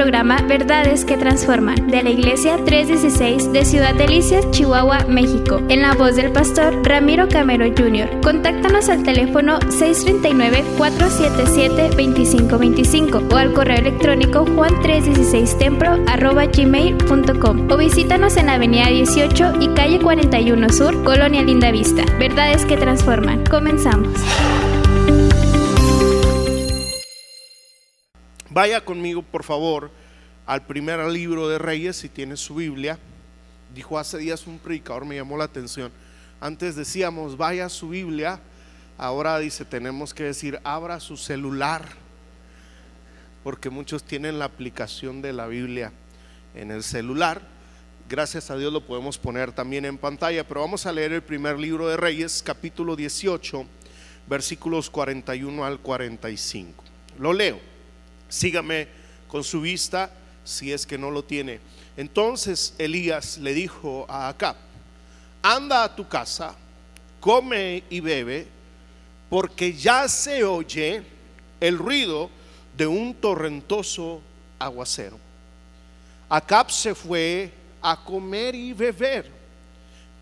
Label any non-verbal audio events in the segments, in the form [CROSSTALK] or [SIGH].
programa Verdades que Transforman de la Iglesia 316 de Ciudad Delicias, Chihuahua, México, en la voz del pastor Ramiro Camero Jr. Contáctanos al teléfono 639-477-2525 o al correo electrónico juan316templo.gmail.com o visítanos en avenida 18 y calle 41 Sur, Colonia Linda Vista. Verdades que Transforman. Comenzamos. Vaya conmigo, por favor, al primer libro de Reyes, si tiene su Biblia. Dijo hace días un predicador, me llamó la atención. Antes decíamos, vaya su Biblia. Ahora dice, tenemos que decir, abra su celular. Porque muchos tienen la aplicación de la Biblia en el celular. Gracias a Dios lo podemos poner también en pantalla. Pero vamos a leer el primer libro de Reyes, capítulo 18, versículos 41 al 45. Lo leo. Sígame con su vista si es que no lo tiene. Entonces Elías le dijo a Acab, anda a tu casa, come y bebe, porque ya se oye el ruido de un torrentoso aguacero. Acab se fue a comer y beber,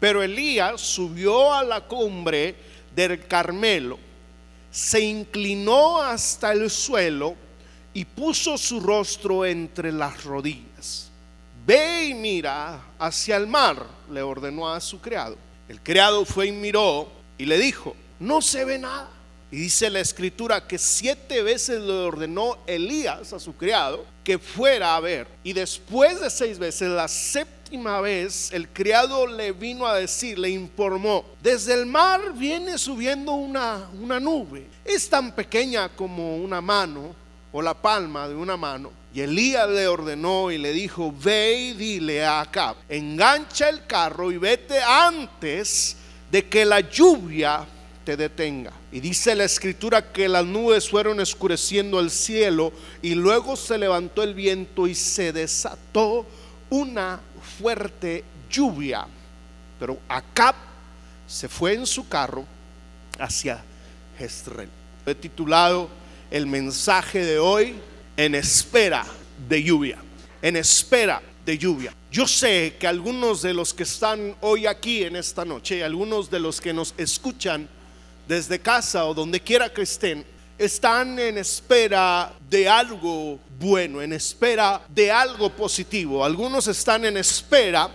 pero Elías subió a la cumbre del Carmelo, se inclinó hasta el suelo, y puso su rostro entre las rodillas. Ve y mira hacia el mar, le ordenó a su criado. El criado fue y miró y le dijo, no se ve nada. Y dice la escritura que siete veces le ordenó Elías a su criado que fuera a ver. Y después de seis veces, la séptima vez, el criado le vino a decir, le informó, desde el mar viene subiendo una, una nube. Es tan pequeña como una mano la palma de una mano. Y Elías le ordenó y le dijo, ve y dile a Acab, engancha el carro y vete antes de que la lluvia te detenga. Y dice la escritura que las nubes fueron escureciendo el cielo y luego se levantó el viento y se desató una fuerte lluvia. Pero Acab se fue en su carro hacia Jezreel. Titulado el mensaje de hoy en espera de lluvia, en espera de lluvia. Yo sé que algunos de los que están hoy aquí en esta noche, algunos de los que nos escuchan desde casa o donde quiera que estén, están en espera de algo bueno, en espera de algo positivo. Algunos están en espera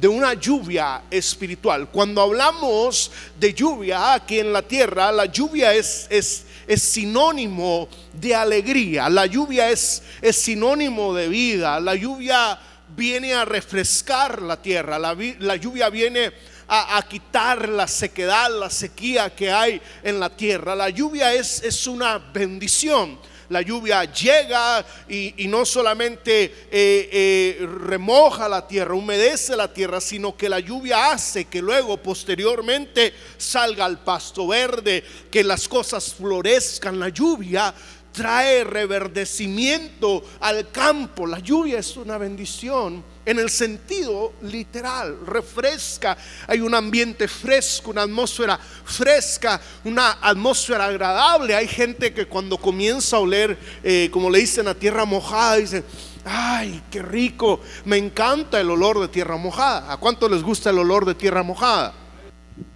de una lluvia espiritual. Cuando hablamos de lluvia aquí en la tierra, la lluvia es, es es sinónimo de alegría, la lluvia es, es sinónimo de vida, la lluvia viene a refrescar la tierra, la, la lluvia viene a, quitar la sequedad, la sequía que hay en la tierra. La lluvia es, es una bendición la lluvia llega y, no solamente eh, eh, remoja la tierra, humedece la tierra, sino que la lluvia hace que luego posteriormente salga el pasto verde, que las cosas florezcan. La lluvia trae reverdecimiento al campo. La lluvia es una bendición en el sentido literal, refresca, hay un ambiente fresco, una atmósfera fresca, una atmósfera agradable. Hay gente que cuando comienza a oler, eh, como le dicen, a tierra mojada, dicen, ay, qué rico, me encanta el olor de tierra mojada. ¿A cuánto les gusta el olor de tierra mojada?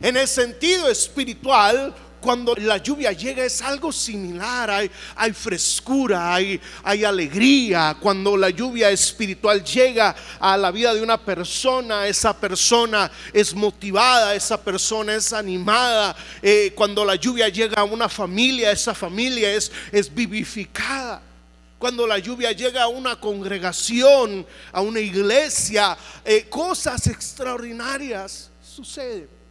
En el sentido espiritual, cuando la lluvia llega es algo similar, hay, frescura, hay, alegría. Cuando la lluvia espiritual llega a la vida de una persona, esa persona es motivada, esa persona es animada. Eh, cuando la lluvia llega a una familia, esa familia es, es vivificada. Cuando la lluvia llega a una congregación, a una iglesia, eh, cosas extraordinarias suceden.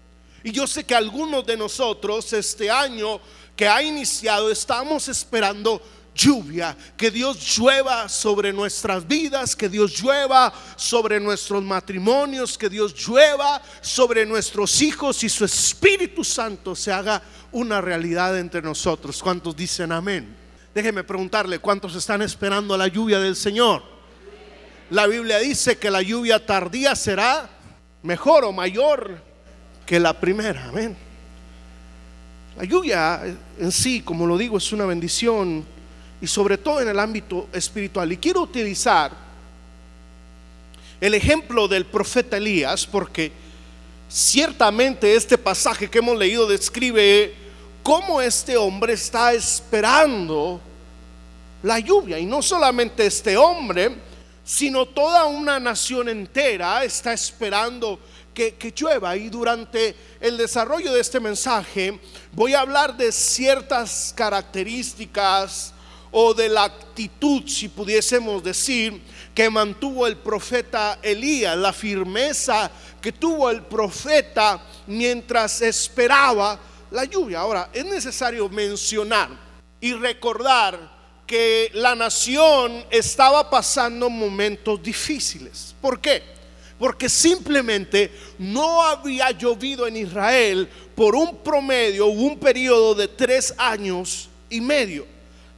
Y yo sé que algunos de nosotros este año que ha iniciado estamos esperando lluvia, que Dios llueva sobre nuestras vidas, que Dios llueva sobre nuestros matrimonios, que Dios llueva sobre nuestros hijos y su Espíritu Santo se haga una realidad entre nosotros. ¿Cuántos dicen amén? Déjeme preguntarle, ¿cuántos están esperando la lluvia del Señor? La Biblia dice que la lluvia tardía será mejor o mayor que la primera. Amén. La lluvia en sí, como lo digo, es una bendición y sobre todo en el ámbito espiritual. Y quiero utilizar el ejemplo del profeta Elías porque ciertamente este pasaje que hemos leído describe cómo este hombre está esperando la lluvia. Y no solamente este hombre, sino toda una nación entera está esperando que, llueva. Y durante el desarrollo de este mensaje voy a hablar de ciertas características o de la actitud, si pudiésemos decir, que mantuvo el profeta Elías, la firmeza que tuvo el profeta mientras esperaba la lluvia. Ahora, es necesario mencionar y recordar que la nación estaba pasando momentos difíciles. ¿Por qué? Porque simplemente no había llovido en Israel por un promedio, un periodo de tres años y medio.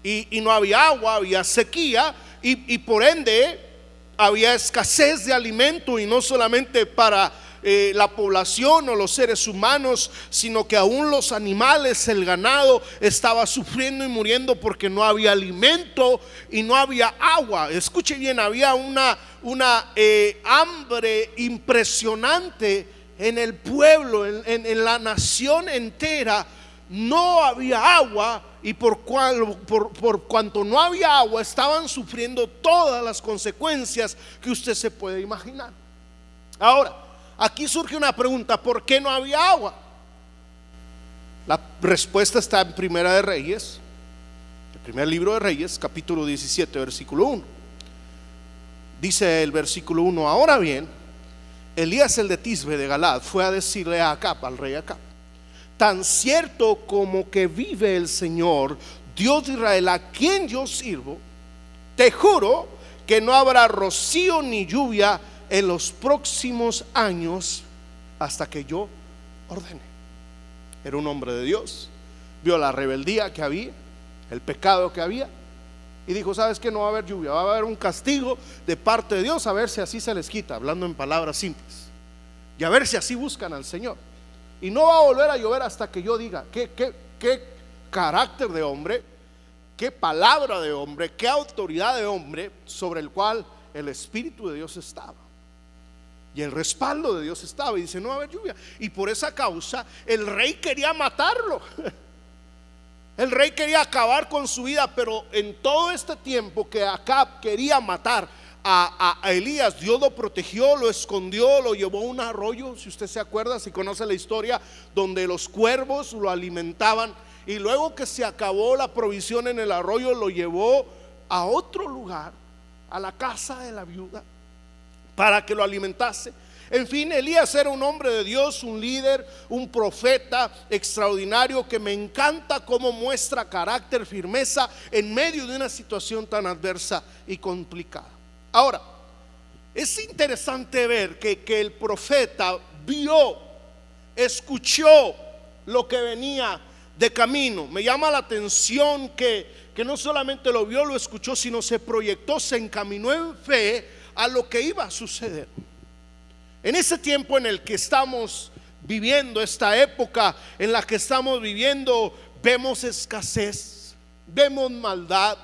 Y, no había agua, había sequía y, y por ende había escasez de alimento y no solamente para eh, la población o los seres humanos, sino que aún los animales, el ganado, estaba sufriendo y muriendo porque no había alimento y no había agua. Escuche bien, había una, una eh, hambre impresionante en el pueblo, en, la nación entera. No había agua y por, por, por, cuanto no había agua estaban sufriendo todas las consecuencias que usted se puede imaginar. Ahora, Aquí surge una pregunta, ¿por qué no había agua? La respuesta está en Primera de Reyes, el primer libro de Reyes, capítulo 17, versículo 1. Dice el versículo 1, ahora bien, Elías el de Tisbe de Galad fue a decirle a Acab, al rey Acab, tan cierto como que vive el Señor, Dios de Israel, a quien yo sirvo, te juro que no habrá rocío ni lluvia en los próximos años hasta que yo ordene. Era un hombre de Dios, vio la rebeldía que había, el pecado que había, y dijo, ¿sabes que No va a haber lluvia, va a haber un castigo de parte de Dios, a ver si así se les quita, hablando en palabras simples, y a ver si así buscan al Señor. Y no va a volver a llover hasta que yo diga, ¿qué, qué, qué carácter de hombre, qué palabra de hombre, qué autoridad de hombre sobre el cual el Espíritu de Dios estaba. Y el respaldo de Dios estaba y dice, no va a lluvia. Y por esa causa el rey quería matarlo. [LAUGHS] El rey quería acabar con su vida, pero en todo este tiempo que Acab quería matar a, Elías, Dios lo protegió, lo escondió, lo llevó a un arroyo, si usted se acuerda, si conoce la historia, donde los cuervos lo alimentaban. Y luego que se acabó la provisión en el arroyo, lo llevó a otro lugar, a la casa de la viuda para que lo alimentase. En fin, Elías era un hombre de Dios, un líder, un profeta extraordinario que me encanta cómo muestra carácter, firmeza en medio de una situación tan adversa y complicada. Ahora, es interesante ver que, que el profeta vio, escuchó lo que venía de camino. Me llama la atención que, que no solamente lo vio, lo escuchó, sino se proyectó, se encaminó en fe a lo que iba a suceder. En ese tiempo en el que estamos viviendo, esta época en la que estamos viviendo, vemos escasez, vemos maldad,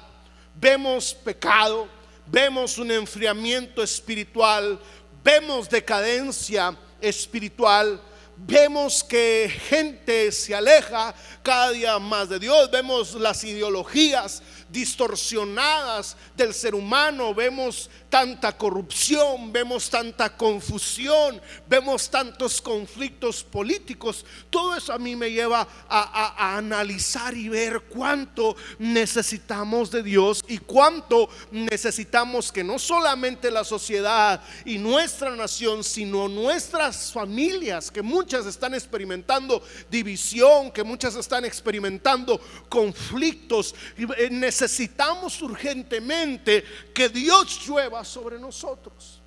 vemos pecado, vemos un enfriamiento espiritual, vemos decadencia espiritual, vemos que gente se aleja cada día más de Dios, vemos las ideologías distorsionadas del ser humano, vemos tanta corrupción, vemos tanta confusión, vemos tantos conflictos políticos. Todo eso a mí me lleva a, analizar y ver cuánto necesitamos de Dios y cuánto necesitamos que no solamente la sociedad y nuestra nación, sino nuestras familias, que muchas están experimentando división, que muchas están experimentando conflictos. Eh, necesitamos urgentemente que Dios llueva sobre nosotros.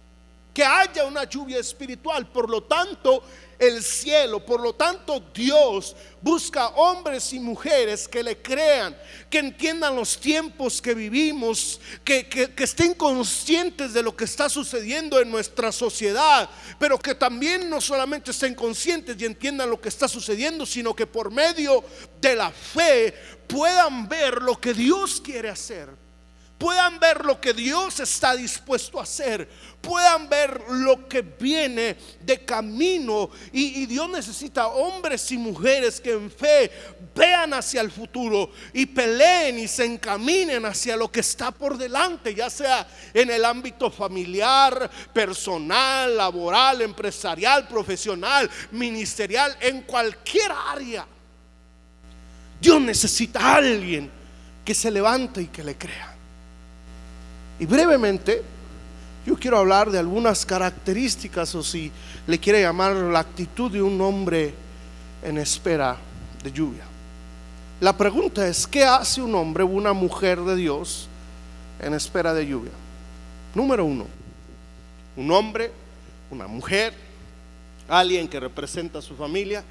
Que haya una lluvia espiritual. Por lo tanto, el cielo, por lo tanto, Dios busca hombres y mujeres que le crean, que entiendan los tiempos que vivimos, que, que, estén conscientes de lo que está sucediendo en nuestra sociedad, pero que también no solamente estén conscientes y entiendan lo que está sucediendo, sino que por medio de la fe puedan ver lo que Dios quiere hacer puedan ver lo que Dios está dispuesto a hacer, puedan ver lo que viene de camino. Y, Dios necesita hombres y mujeres que en fe vean hacia el futuro y peleen y se encaminen hacia lo que está por delante, ya sea en el ámbito familiar, personal, laboral, empresarial, profesional, ministerial, en cualquier área. Dios necesita a alguien que se levante y que le crea. Y brevemente, yo quiero hablar de algunas características o si le quiere llamar la actitud de un hombre en espera de lluvia. La pregunta es, ¿qué hace un hombre o una mujer de Dios en espera de lluvia? Número uno, un hombre, una mujer, alguien que representa a su familia,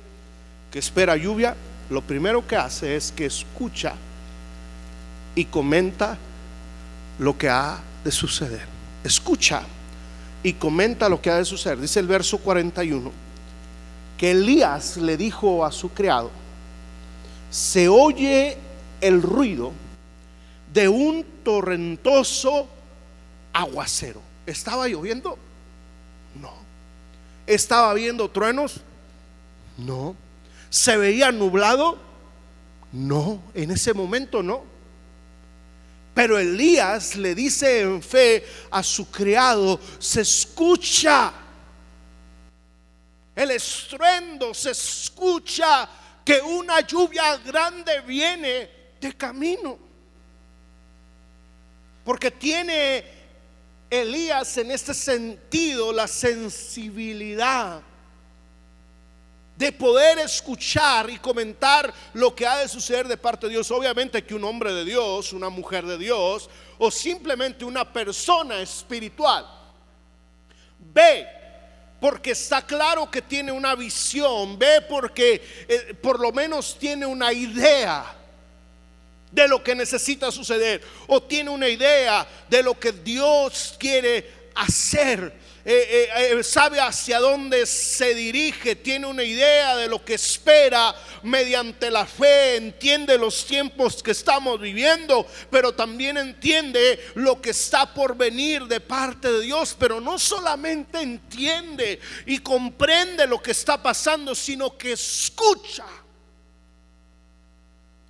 que espera lluvia, lo primero que hace es que escucha y comenta lo que ha de suceder. Escucha y comenta lo que ha de suceder. Dice el verso 41 que Elías le dijo a su criado, se oye el ruido de un torrentoso aguacero. ¿Estaba lloviendo? No. ¿Estaba viendo truenos? No. ¿Se veía nublado? No, en ese momento no. Pero Elías le dice en fe a su criado, se escucha el estruendo, se escucha que una lluvia grande viene de camino. Porque tiene Elías en este sentido la sensibilidad de poder escuchar y comentar lo que ha de suceder de parte de Dios. Obviamente que un hombre de Dios, una mujer de Dios o simplemente una persona espiritual ve porque está claro que tiene una visión, ve porque eh, por lo menos tiene una idea de lo que necesita suceder o tiene una idea de lo que Dios quiere hacer eh, eh, eh, sabe hacia dónde se dirige, tiene una idea de lo que espera mediante la fe, entiende los tiempos que estamos viviendo, pero también entiende lo que está por venir de parte de Dios, pero no solamente entiende y comprende lo que está pasando, sino que escucha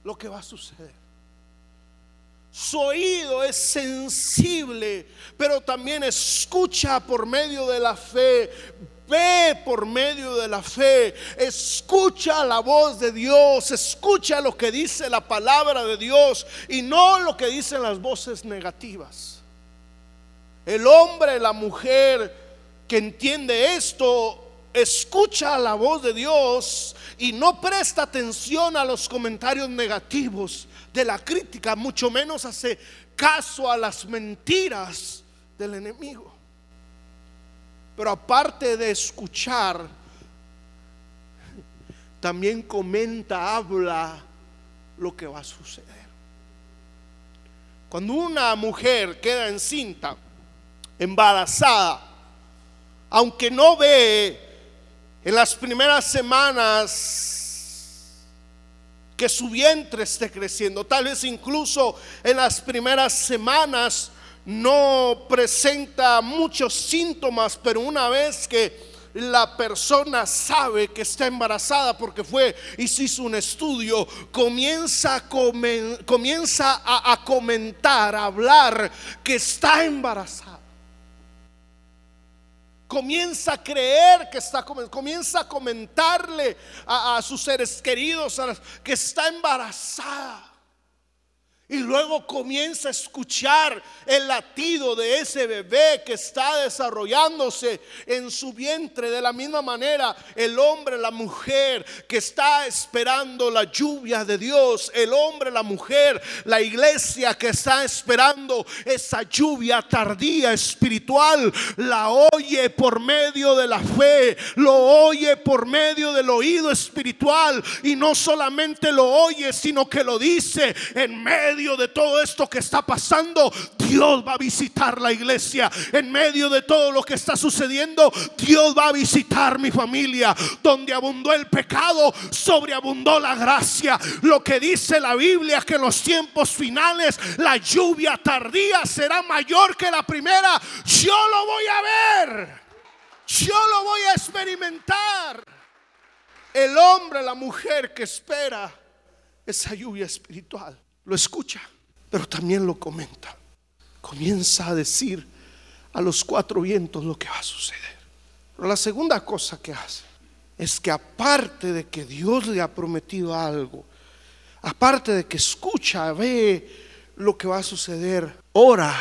lo que va a suceder. Su oído es sensible, pero también escucha por medio de la fe, ve por medio de la fe, escucha la voz de Dios, escucha lo que dice la palabra de Dios y no lo que dicen las voces negativas. El hombre, la mujer que entiende esto, escucha la voz de Dios y no presta atención a los comentarios negativos de la crítica, mucho menos hace caso a las mentiras del enemigo. Pero aparte de escuchar, también comenta, habla lo que va a suceder. Cuando una mujer queda encinta, embarazada, aunque no ve en las primeras semanas que su vientre esté creciendo. Tal vez incluso en las primeras semanas no presenta muchos síntomas, pero una vez que la persona sabe que está embarazada porque fue y se hizo un estudio, comienza, a, a comentar, a hablar que está embarazada comienza a creer que está, comienza a comentarle a, sus seres queridos que está embarazada. Y luego comienza a escuchar el latido de ese bebé que está desarrollándose en su vientre. De la misma manera, el hombre, la mujer que está esperando la lluvia de Dios. El hombre, la mujer, la iglesia que está esperando esa lluvia tardía espiritual. La oye por medio de la fe. Lo oye por medio del oído espiritual. Y no solamente lo oye, sino que lo dice en medio de todo esto que está pasando, Dios va a visitar la iglesia. En medio de todo lo que está sucediendo, Dios va a visitar mi familia. Donde abundó el pecado, sobreabundó la gracia. Lo que dice la Biblia que en los tiempos finales la lluvia tardía será mayor que la primera. Yo lo voy a ver. Yo lo voy a experimentar. El hombre, la mujer que espera esa lluvia espiritual lo escucha, pero también lo comenta. Comienza a decir a los cuatro vientos lo que va a suceder. Pero la segunda cosa que hace es que aparte de que Dios le ha prometido algo, aparte de que escucha, ve lo que va a suceder, ora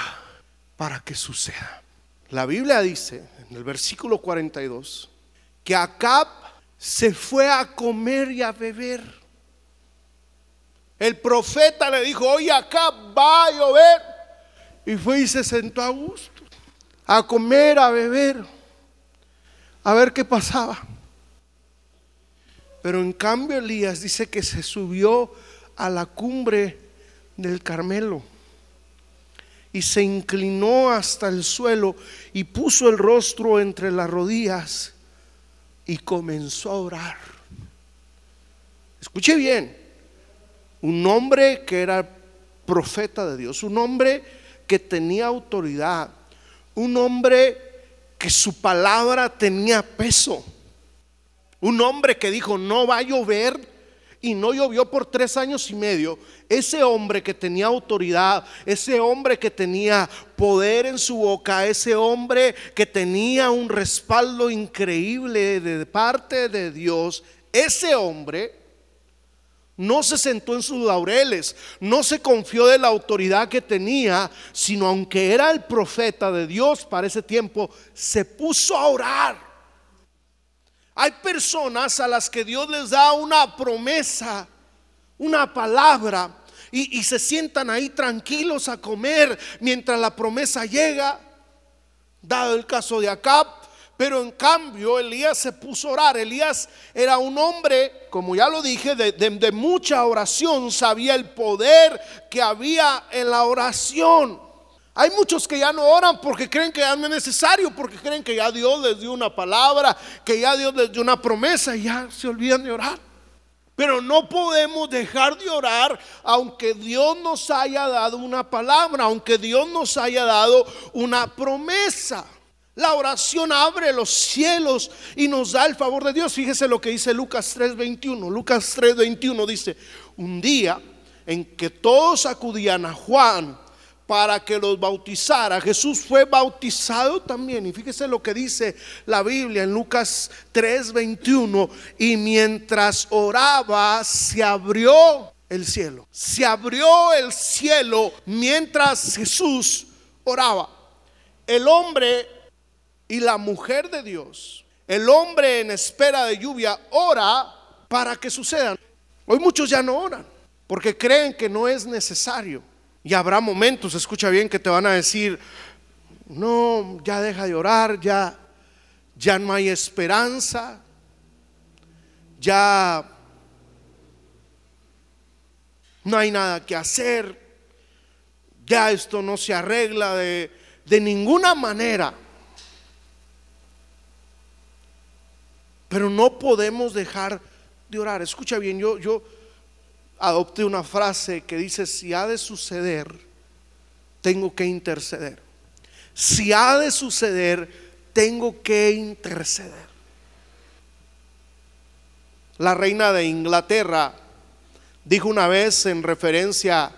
para que suceda. La Biblia dice en el versículo 42 que Acab se fue a comer y a beber el profeta le dijo, oye, acá va a llover. Y fue y se sentó a gusto, a comer, a beber, a ver qué pasaba. Pero en cambio Elías dice que se subió a la cumbre del Carmelo y se inclinó hasta el suelo y puso el rostro entre las rodillas y comenzó a orar. Escuche bien, un hombre que era profeta de Dios, un hombre que tenía autoridad, un hombre que su palabra tenía peso, un hombre que dijo no va a llover y no llovió por tres años y medio. Ese hombre que tenía autoridad, ese hombre que tenía poder en su boca, ese hombre que tenía un respaldo increíble de parte de Dios, ese hombre no se sentó en sus laureles, no se confió de la autoridad que tenía, sino aunque era el profeta de Dios para ese tiempo, se puso a orar. Hay personas a las que Dios les da una promesa, una palabra, y, se sientan ahí tranquilos a comer mientras la promesa llega. Dado el caso de Acab, pero en cambio Elías se puso a orar. Elías era un hombre, como ya lo dije, de, mucha oración. Sabía el poder que había en la oración. Hay muchos que ya no oran porque creen que ya no es necesario, porque creen que ya Dios les dio una palabra, que ya Dios les dio una promesa y ya se olvidan de orar. Pero no podemos dejar de orar aunque Dios nos haya dado una palabra, aunque Dios nos haya dado una promesa. La oración abre los cielos y nos da el favor de Dios. Fíjese lo que dice Lucas 3:21. Lucas 3:21 dice, un día en que todos acudían a Juan para que los bautizara, Jesús fue bautizado también. Y fíjese lo que dice la Biblia en Lucas 3:21. Y mientras oraba, se abrió el cielo. Se abrió el cielo mientras Jesús oraba. El hombre y la mujer de Dios, el hombre en espera de lluvia, ora para que sucedan. Hoy muchos ya no oran porque creen que no es necesario. Y habrá momentos, escucha bien, que te van a decir, no, ya deja de orar, ya, ya no hay esperanza, ya no hay nada que hacer, ya esto no se arregla de, de ninguna manera. Pero no podemos dejar de orar. Escucha bien, yo, yo adopté una frase que dice, si ha de suceder, tengo que interceder. Si ha de suceder, tengo que interceder. La reina de Inglaterra dijo una vez en referencia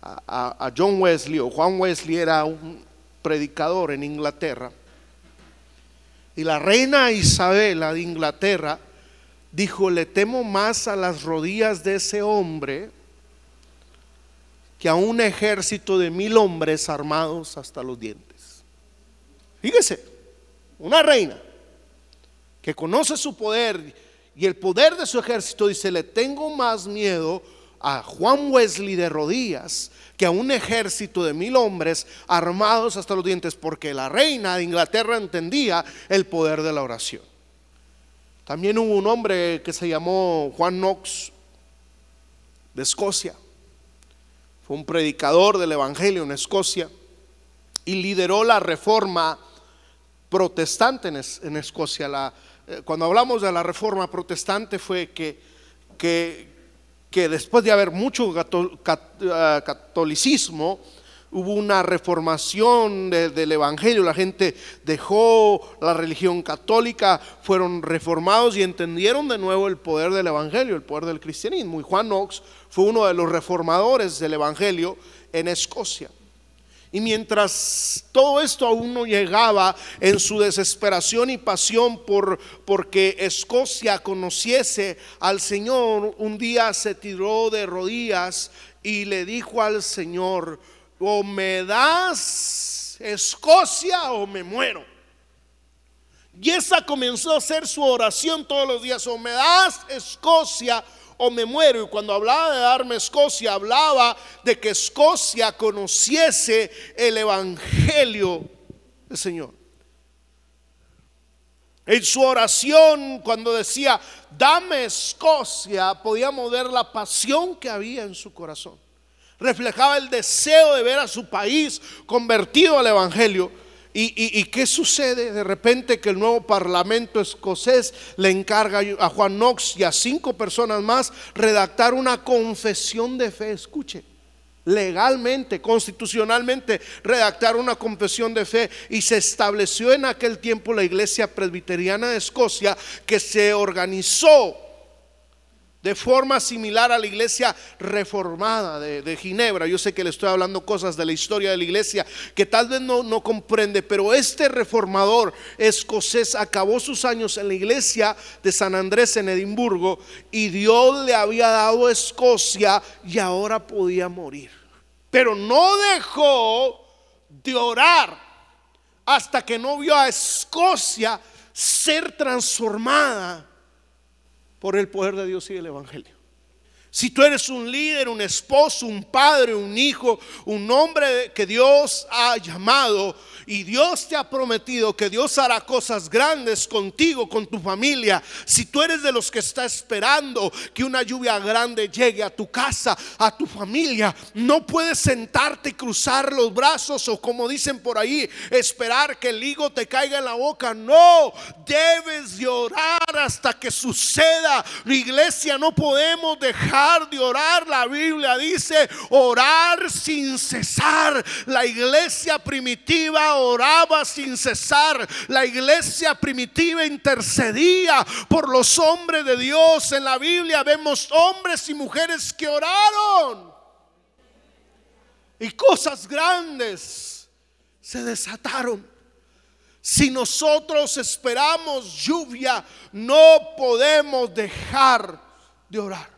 a, a, John Wesley, o Juan Wesley era un predicador en Inglaterra, y la reina Isabela de Inglaterra dijo, le temo más a las rodillas de ese hombre que a un ejército de mil hombres armados hasta los dientes. Fíjese, una reina que conoce su poder y el poder de su ejército dice, le tengo más miedo a Juan Wesley de rodillas que a un ejército de mil hombres armados hasta los dientes, porque la reina de Inglaterra entendía el poder de la oración. También hubo un hombre que se llamó Juan Knox de Escocia. Fue un predicador del Evangelio en Escocia y lideró la reforma protestante en, Escocia. La, eh, cuando hablamos de la reforma protestante fue que, que, que después de haber mucho eh, catolicismo, hubo una reformación del Evangelio, la gente dejó la religión católica, fueron reformados y entendieron de nuevo el poder del Evangelio, el poder del cristianismo. Y Juan Knox fue uno de los reformadores del Evangelio en Escocia. Y mientras todo esto aún no llegaba en su desesperación y pasión por porque Escocia conociese al Señor, un día se tiró de rodillas y le dijo al Señor, o me das Escocia o me muero. Y esa comenzó a ser su oración todos los días, o me das Escocia o me muero. Y cuando hablaba de darme Escocia, hablaba de que Escocia conociese el Evangelio del Señor. En su oración, cuando decía, dame Escocia, podíamos ver la pasión que había en su corazón reflejaba el deseo de ver a su país convertido al Evangelio. ¿Y, qué sucede? De repente que el nuevo parlamento escocés le encarga a Juan Knox y a cinco personas más redactar una confesión de fe. Escuche, legalmente, constitucionalmente, redactar una confesión de fe. Y se estableció en aquel tiempo la iglesia presbiteriana de Escocia que se organizó de forma similar a la iglesia reformada de, Ginebra. Yo sé que le estoy hablando cosas de la historia de la iglesia que tal vez no, comprende, pero este reformador escocés acabó sus años en la iglesia de San Andrés en Edimburgo y Dios le había dado Escocia y ahora podía morir. Pero no dejó de orar hasta que no vio a Escocia ser transformada por el poder de Dios y el Evangelio. Si tú eres un líder, un esposo, un padre, un hijo, un hombre que Dios ha llamado, y Dios te ha prometido que Dios hará cosas grandes contigo, con tu familia. Si tú eres de los que está esperando que una lluvia grande llegue a tu casa, a tu familia, no puedes sentarte y cruzar los brazos o como dicen por ahí, esperar que el higo te caiga en la boca. No, debes de orar hasta que suceda. Iglesia no podemos dejar de orar. La Biblia dice orar sin cesar. La iglesia primitiva oraba sin cesar. La iglesia primitiva intercedía por los hombres de Dios. En la Biblia vemos hombres y mujeres que oraron. Y cosas grandes se desataron. Si nosotros esperamos lluvia, no podemos dejar de orar.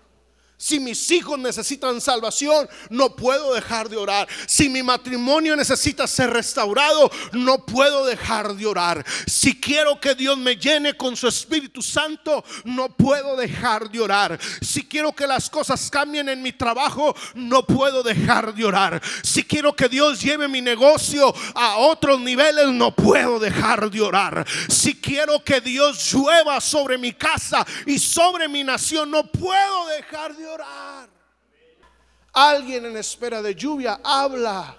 Si mis hijos necesitan salvación, no puedo dejar de orar. Si mi matrimonio necesita ser restaurado, no puedo dejar de orar. Si quiero que Dios me llene con su Espíritu Santo, no puedo dejar de orar. Si quiero que las cosas cambien en mi trabajo, no puedo dejar de orar. Si quiero que Dios lleve mi negocio a otros niveles, no puedo dejar de orar. Si quiero que Dios llueva sobre mi casa y sobre mi nación, no puedo dejar de orar. Alguien en espera de lluvia habla,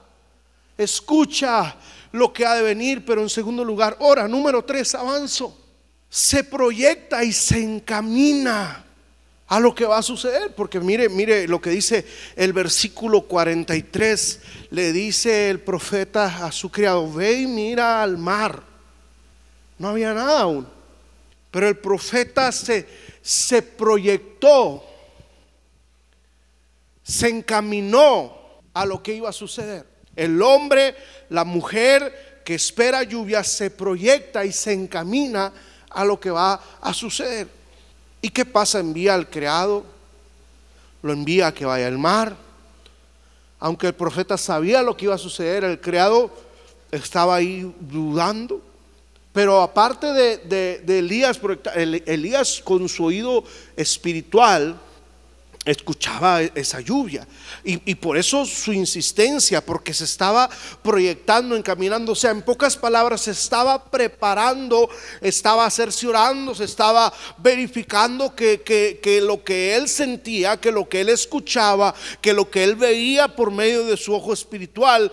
escucha lo que ha de venir, pero en segundo lugar, ora. Número tres, avanzo. Se proyecta y se encamina a lo que va a suceder. Porque mire, mire lo que dice el versículo 43. Le dice el profeta a su criado, ve y mira al mar. No había nada aún. Pero el profeta se, se proyectó se encaminó a lo que iba a suceder. El hombre, la mujer que espera lluvia se proyecta y se encamina a lo que va a suceder. ¿Y qué pasa? Envía al criado, lo envía a que vaya al mar, aunque el profeta sabía lo que iba a suceder, el criado estaba ahí dudando. Pero aparte de, Elías, Elías con su oído espiritual, escuchaba e-, esa lluvia. Y, por eso su insistencia, porque se estaba proyectando, encaminando, o sea, en pocas palabras, se estaba preparando, estaba cerciorando, se estaba verificando que, que, lo que él sentía, que lo que él escuchaba, que lo que él veía por medio de su ojo espiritual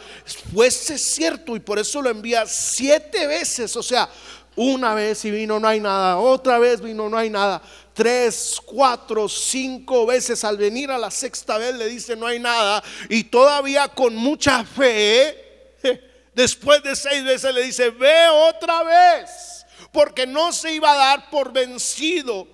fuese cierto. Y por eso lo envía siete veces, o sea, una vez y vino, no hay nada, otra vez vino, no hay nada tres, cuatro, cinco veces. Al venir a la sexta vez le dice no hay nada. Y todavía con mucha fe, después de seis veces le dice, ve otra vez. Porque no se iba a dar por vencido.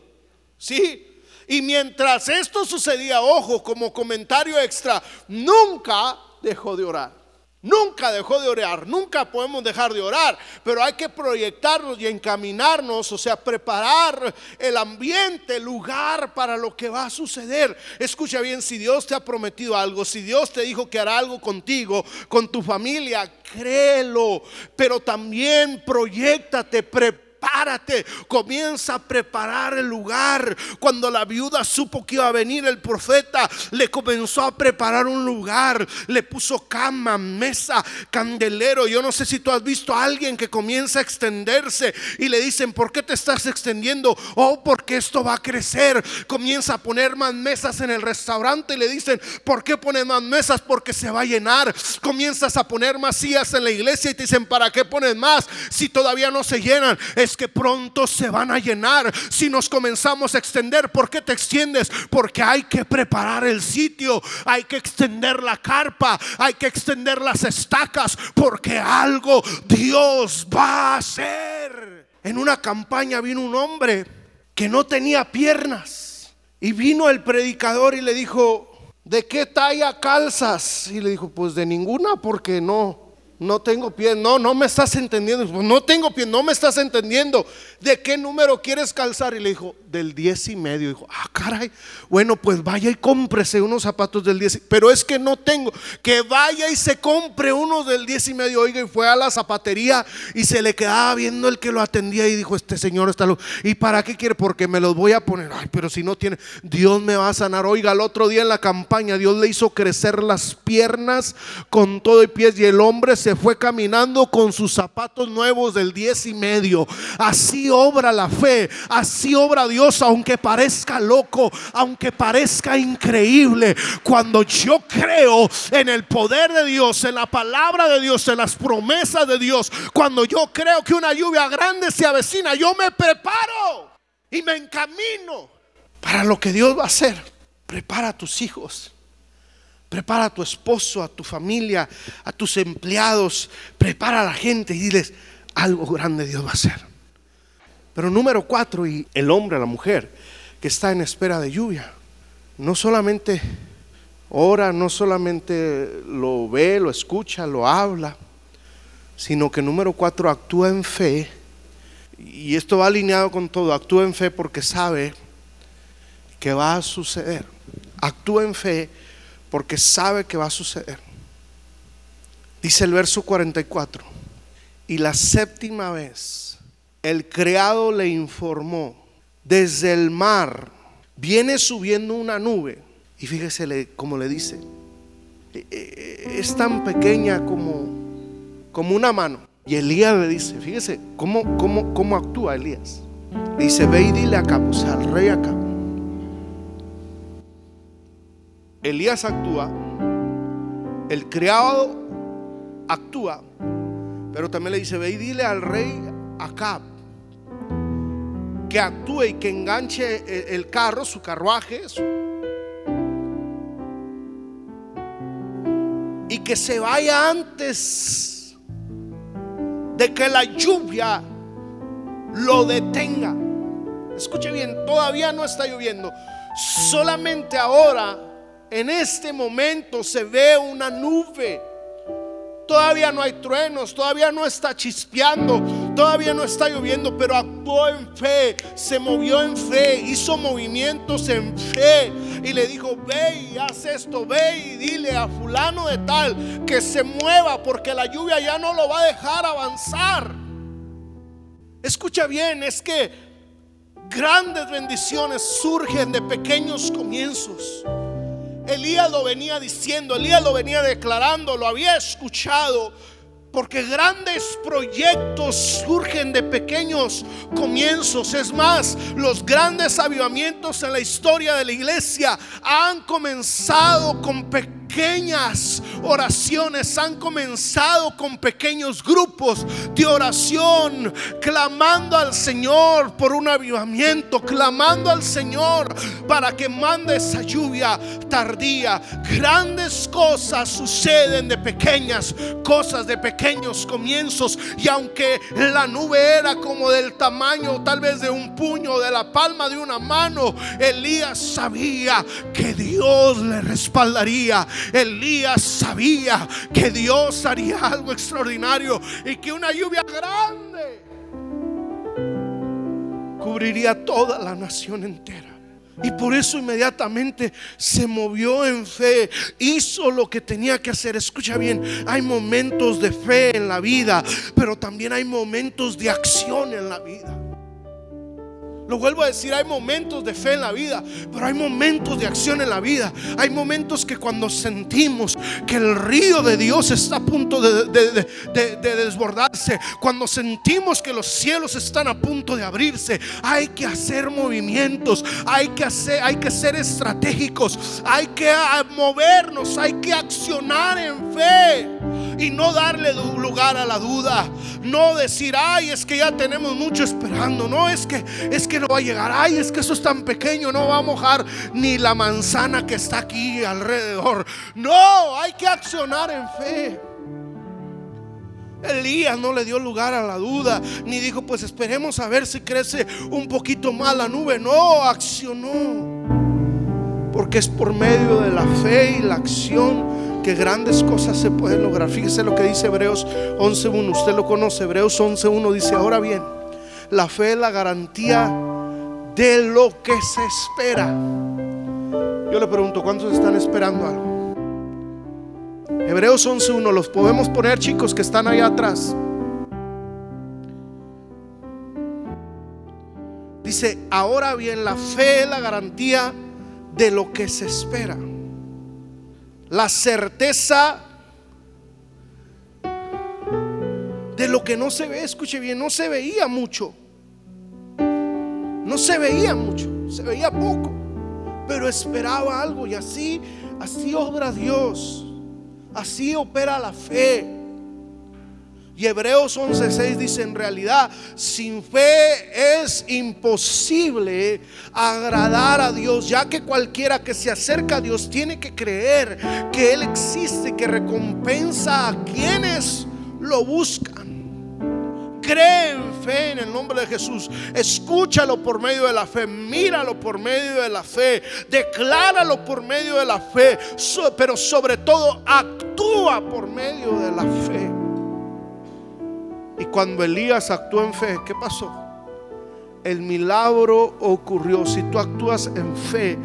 ¿Sí? Y mientras esto sucedía, ojo, como comentario extra, nunca dejó de orar. Nunca dejó de orar, nunca podemos dejar de orar, pero hay que proyectarnos y encaminarnos, o sea, preparar el ambiente, el lugar para lo que va a suceder. Escucha bien, si Dios te ha prometido algo, si Dios te dijo que hará algo contigo, con tu familia, créelo, pero también proyectate, prepárate prepárate, comienza a preparar el lugar. Cuando la viuda supo que iba a venir el profeta, le comenzó a preparar un lugar, le puso cama, mesa, candelero. Yo no sé si tú has visto a alguien que comienza a extenderse y le dicen, ¿por qué te estás extendiendo? Oh, porque esto va a crecer. Comienza a poner más mesas en el restaurante y le dicen, ¿por qué pones más mesas? Porque se va a llenar. Comienzas a poner más sillas en la iglesia y te dicen, ¿para qué pones más si todavía no se llenan? Que pronto se van a llenar. Si nos comenzamos a extender, ¿por qué te extiendes? Porque hay que preparar el sitio, hay que extender la carpa, hay que extender las estacas, porque algo Dios va a hacer. En una campaña vino un hombre que no tenía piernas y vino el predicador y le dijo, ¿de qué talla calzas? Y le dijo, pues de ninguna porque no, no tengo pie, no, no me estás entendiendo. No tengo pie, no me estás entendiendo. ¿De qué número quieres calzar? Y le dijo, del 10 y medio. Dijo, ah, caray, bueno, pues vaya y cómprese unos zapatos del 10. Pero es que no tengo, que vaya y se compre unos del 10 y medio. Oiga, y fue a la zapatería y se le quedaba viendo el que lo atendía y dijo, este señor está loco. ¿Y para qué quiere? Porque me los voy a poner. Ay, pero si no tiene, Dios me va a sanar. Oiga, el otro día en la campaña, Dios le hizo crecer las piernas con todo y pies y el hombre se fue caminando con sus zapatos nuevos del 10 y medio. Así obra la fe, así obra Dios aunque parezca loco, aunque parezca increíble, cuando yo creo en el poder de Dios, en la palabra de Dios, en las promesas de Dios, cuando yo creo que una lluvia grande se avecina, yo me preparo y me encamino para lo que Dios va a hacer. Prepara a tus hijos. Prepara a tu esposo, a tu familia, a tus empleados. Prepara a la gente y diles, algo grande Dios va a hacer. Pero número cuatro, y el hombre, la mujer, que está en espera de lluvia, no solamente ora, no solamente lo ve, lo escucha, lo habla, sino que número cuatro, actúa en fe. Y esto va alineado con todo, actúa en fe porque sabe que va a suceder. Actúa en fe porque sabe que va a suceder. Dice el verso 44, y la séptima vez el criado le informó, desde el mar viene subiendo una nube. Y fíjese como le dice, e, e, es tan pequeña como, como una mano. Y Elías le dice, fíjese cómo, cómo, cómo actúa Elías. dice, ve y dile acá, pues al rey acá. Elías actúa, el criado actúa, pero también le dice, ve y dile al rey acá que actúe y que enganche el carro, su carruaje, y que se vaya antes de que la lluvia lo detenga. Escuche bien, todavía no está lloviendo. Solamente ahora, en este momento, se ve una nube. Todavía no hay truenos, todavía no está chispeando, todavía no está lloviendo, pero actuó en fe, se movió en fe, hizo movimientos en fe y le dijo, ve y haz esto, ve y dile a fulano de tal que se mueva porque la lluvia ya no lo va a dejar avanzar. Escucha bien, es que grandes bendiciones surgen de pequeños comienzos. Elías lo venía diciendo, Elías lo venía declarando, lo había escuchado. Porque grandes proyectos surgen de pequeños comienzos. Es más, los grandes avivamientos en la historia de la iglesia han comenzado con pequeños pequeñas oraciones han comenzado con pequeños grupos de oración, clamando al Señor por un avivamiento, clamando al Señor para que mande esa lluvia tardía. Grandes cosas suceden de pequeñas cosas, de pequeños comienzos. Y aunque la nube era como del tamaño tal vez de un puño, de la palma de una mano, Elías sabía que Dios le respaldaría Elías sabía que Dios haría algo extraordinario y que una lluvia grande cubriría toda la nación entera. Y por eso inmediatamente se movió en fe, hizo lo que tenía que hacer. Escucha bien, hay momentos de fe en la vida, pero también hay momentos de acción en la vida. Lo vuelvo a decir, hay momentos de fe en la vida, pero hay momentos de acción en la vida. Hay momentos que cuando sentimos que el río de Dios está a punto de, desbordarse, cuando sentimos que los cielos están a punto de abrirse, hay que hacer movimientos, hay que hacer, hay que ser estratégicos, hay que movernos, hay que accionar en fe y no darle lugar a la duda, no decir, ay, es que ya tenemos mucho esperando, no es que es que no va a llegar. Ay, es que eso es tan pequeño, no va a mojar ni la manzana que está aquí alrededor. No, hay que accionar en fe. Elías no le dio lugar a la duda, ni dijo, pues esperemos a ver si crece un poquito más la nube. No, accionó. Porque es por medio de la fe y la acción que grandes cosas se pueden lograr. Fíjese lo que dice Hebreos 11.1. Usted lo conoce. Hebreos 11.1 dice, ahora bien, la fe es la garantía de lo que se espera. Yo le pregunto, ¿cuántos están esperando algo? Hebreos 11.1, los podemos poner chicos que están allá atrás. Dice, ahora bien, la fe es la garantía de lo que se espera. La certeza de lo que no se ve, escuche bien, no se veía mucho. No se veía mucho, se veía poco, pero esperaba algo y así, así obra Dios, así opera la fe. Y Hebreos 11:6 dice, en realidad, sin fe es imposible agradar a Dios, ya que cualquiera que se acerca a Dios tiene que creer que Él existe, que recompensa a quienes lo buscan. Cree en fe en el nombre de Jesús. Escúchalo por medio de la fe. Míralo por medio de la fe. Decláralo por medio de la fe. pero sobre todo actúa por medio de la fe. Y cuando Elías actuó en fe, ¿qué pasó? El milagro ocurrió. Si tú actúas en fe,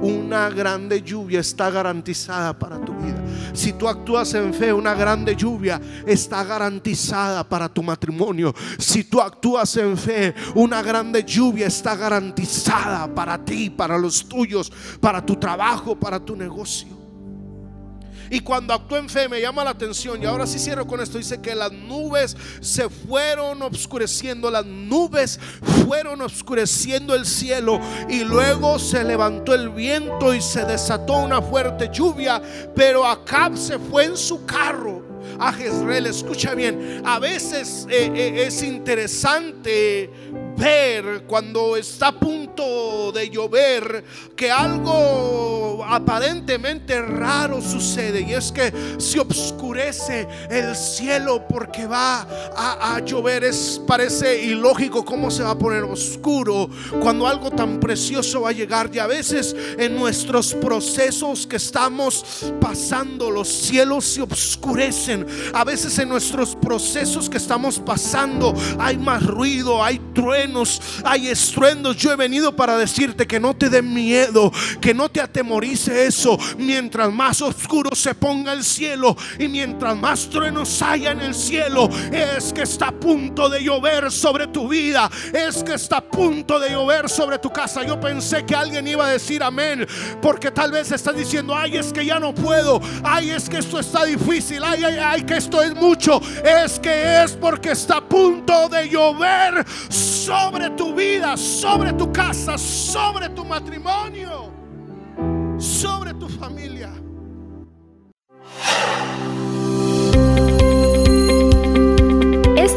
una grande lluvia está garantizada para tu vida. Si tú actúas en fe, una grande lluvia está garantizada para tu matrimonio. Si tú actúas en fe, una grande lluvia está garantizada para ti, para los tuyos, para tu trabajo, para tu negocio. Y cuando actuó en fe me llama la atención, y ahora sí cierro con esto, dice que las nubes se fueron obscureciendo, las nubes fueron obscureciendo el cielo. Y luego se levantó el viento y se desató una fuerte lluvia, pero Acab se fue en su carro a Jezreel. Escucha bien, a veces eh, eh, es interesante llover, cuando está a punto de llover, que algo aparentemente raro sucede y es que se obscurece el cielo porque va a, a llover. Es parece ilógico cómo se va a poner oscuro cuando algo tan precioso va a llegar. Y a veces en nuestros procesos que estamos pasando, los cielos se obscurecen. A veces en nuestros procesos que estamos pasando hay más ruido, hay hay estruendos. Yo he venido para decirte que no te dé miedo, que no te atemorice eso. Mientras más oscuro se ponga el cielo y mientras más truenos haya en el cielo, es que está a punto de llover sobre tu vida, es que está a punto de llover sobre tu casa. Yo pensé que alguien iba a decir amén, porque tal vez estás diciendo, ay, es que ya no puedo, ay, es que esto está difícil, ay, ay, ay, que esto es mucho. Es que es porque está a punto de llover tu vida, sobre tu casa, sobre tu matrimonio, sobre tu familia.